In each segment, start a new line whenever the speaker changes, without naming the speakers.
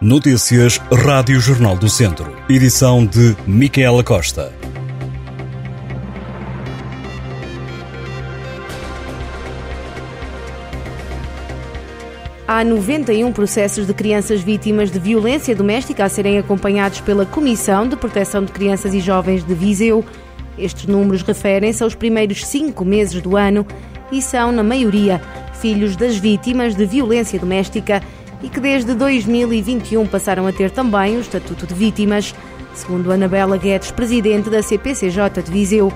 Notícias Rádio Jornal do Centro. Edição de Micaela Costa.
Há 91 processos de crianças vítimas de violência doméstica a serem acompanhados pela Comissão de Proteção de Crianças e Jovens de Viseu. Estes números referem-se aos primeiros cinco meses do ano e são, na maioria, filhos das vítimas de violência doméstica e que desde 2021 passaram a ter também o Estatuto de Vítimas. Segundo Anabela Guedes, presidente da CPCJ de Viseu,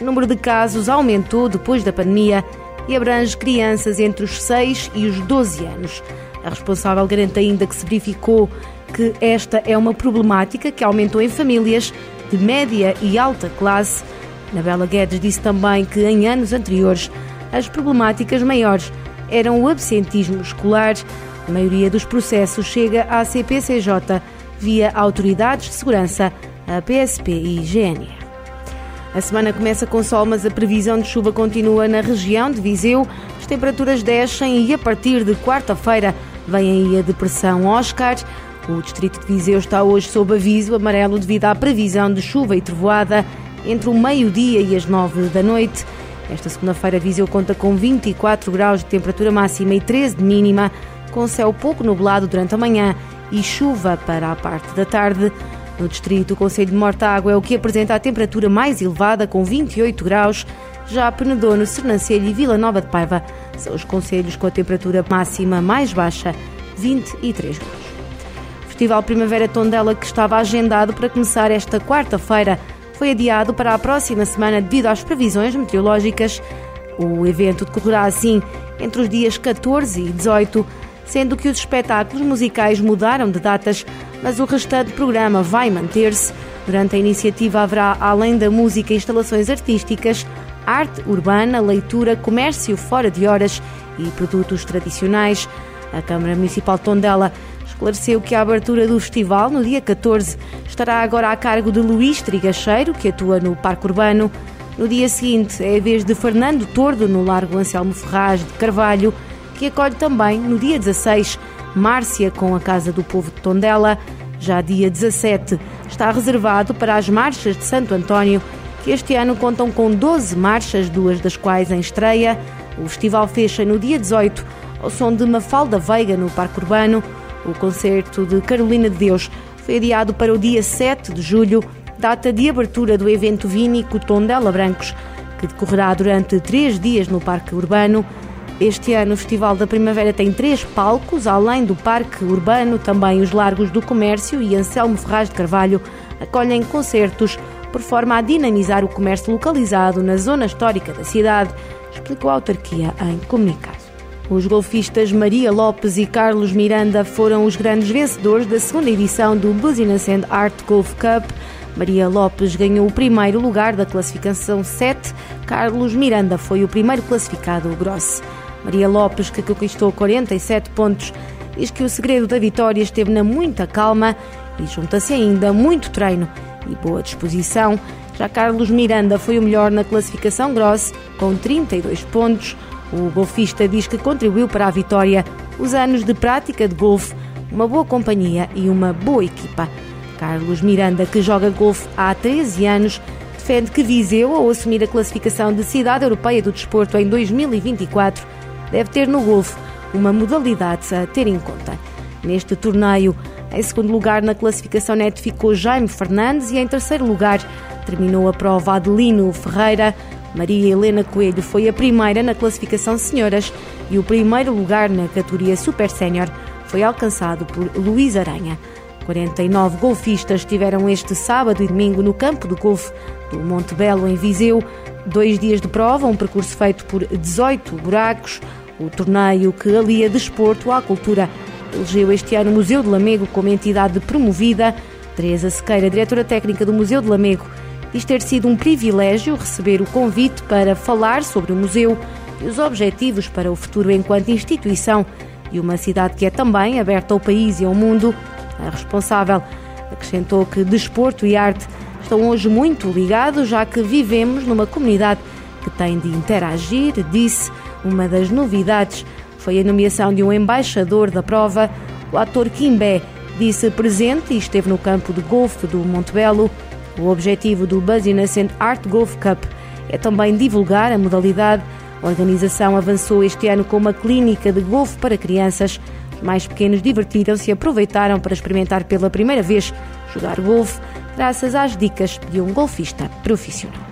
o número de casos aumentou depois da pandemia e abrange crianças entre os 6 e os 12 anos. A responsável garante ainda que se verificou que esta é uma problemática que aumentou em famílias de média e alta classe. Anabela Guedes disse também que em anos anteriores as problemáticas maiores eram o absentismo escolar, a maioria dos processos chega à CPCJ via autoridades de segurança, a PSP e GNR. A semana começa com sol, mas a previsão de chuva continua na região de Viseu. As temperaturas descem e a partir de quarta-feira vem aí a depressão Oscar. O distrito de Viseu está hoje sob aviso amarelo devido à previsão de chuva e trovoada entre o meio-dia e as nove da noite. Esta segunda-feira, Viseu conta com 24 graus de temperatura máxima e 13 de mínima com céu pouco nublado durante a manhã e chuva para a parte da tarde. No distrito, o Conselho de Mortágua é o que apresenta a temperatura mais elevada, com 28 graus. Já Penedono, Sernancelho e Vila Nova de Paiva são os conselhos com a temperatura máxima mais baixa, 23 graus. O Festival Primavera Tondela, que estava agendado para começar esta quarta-feira, foi adiado para a próxima semana devido às previsões meteorológicas. O evento decorrerá assim entre os dias 14 e 18 sendo que os espetáculos musicais mudaram de datas, mas o restante programa vai manter-se. Durante a iniciativa haverá, além da música, instalações artísticas, arte urbana, leitura, comércio fora de horas e produtos tradicionais. A Câmara Municipal de Tondela esclareceu que a abertura do festival, no dia 14, estará agora a cargo de Luís Trigacheiro, que atua no Parque Urbano. No dia seguinte, é a vez de Fernando Tordo, no Largo Anselmo Ferraz de Carvalho que acolhe também, no dia 16, Márcia com a Casa do Povo de Tondela. Já dia 17 está reservado para as marchas de Santo António, que este ano contam com 12 marchas, duas das quais em estreia. O festival fecha no dia 18, ao som de Mafalda Veiga no Parque Urbano. O concerto de Carolina de Deus foi adiado para o dia 7 de julho, data de abertura do evento vínico Tondela Brancos, que decorrerá durante três dias no Parque Urbano. Este ano o Festival da Primavera tem três palcos, além do Parque Urbano, também os Largos do Comércio e Anselmo Ferraz de Carvalho acolhem concertos por forma a dinamizar o comércio localizado na zona histórica da cidade, explicou a autarquia em comunicado. Os golfistas Maria Lopes e Carlos Miranda foram os grandes vencedores da segunda edição do Business and Art Golf Cup. Maria Lopes ganhou o primeiro lugar da classificação 7, Carlos Miranda foi o primeiro classificado grosso. Maria Lopes, que conquistou 47 pontos, diz que o segredo da vitória esteve na muita calma e junta-se ainda muito treino e boa disposição. Já Carlos Miranda foi o melhor na classificação gross, com 32 pontos. O golfista diz que contribuiu para a vitória os anos de prática de golfe, uma boa companhia e uma boa equipa. Carlos Miranda, que joga golfe há 13 anos, defende que Viseu, ao assumir a classificação de Cidade Europeia do Desporto em 2024, deve ter no golfe uma modalidade a ter em conta. Neste torneio, em segundo lugar na classificação net ficou Jaime Fernandes e em terceiro lugar terminou a prova Adelino Ferreira. Maria Helena Coelho foi a primeira na classificação senhoras e o primeiro lugar na categoria Super Sénior foi alcançado por Luís Aranha. 49 golfistas estiveram este sábado e domingo no campo de golfe do Monte Belo, em Viseu. Dois dias de prova, um percurso feito por 18 buracos. O torneio que alia desporto à cultura elegeu este ano o Museu de Lamego como entidade promovida. Teresa Sequeira, diretora técnica do Museu de Lamego, diz ter sido um privilégio receber o convite para falar sobre o museu e os objetivos para o futuro enquanto instituição e uma cidade que é também aberta ao país e ao mundo. A responsável acrescentou que desporto e arte estão hoje muito ligados, já que vivemos numa comunidade que tem de interagir, disse uma das novidades foi a nomeação de um embaixador da prova. O ator Kimbé disse presente e esteve no campo de golfe do Montebello. O objetivo do Buzz Innocent Art Golf Cup é também divulgar a modalidade. A organização avançou este ano com uma clínica de golfe para crianças. Os mais pequenos divertiram-se e aproveitaram para experimentar pela primeira vez jogar golfe, graças às dicas de um golfista profissional.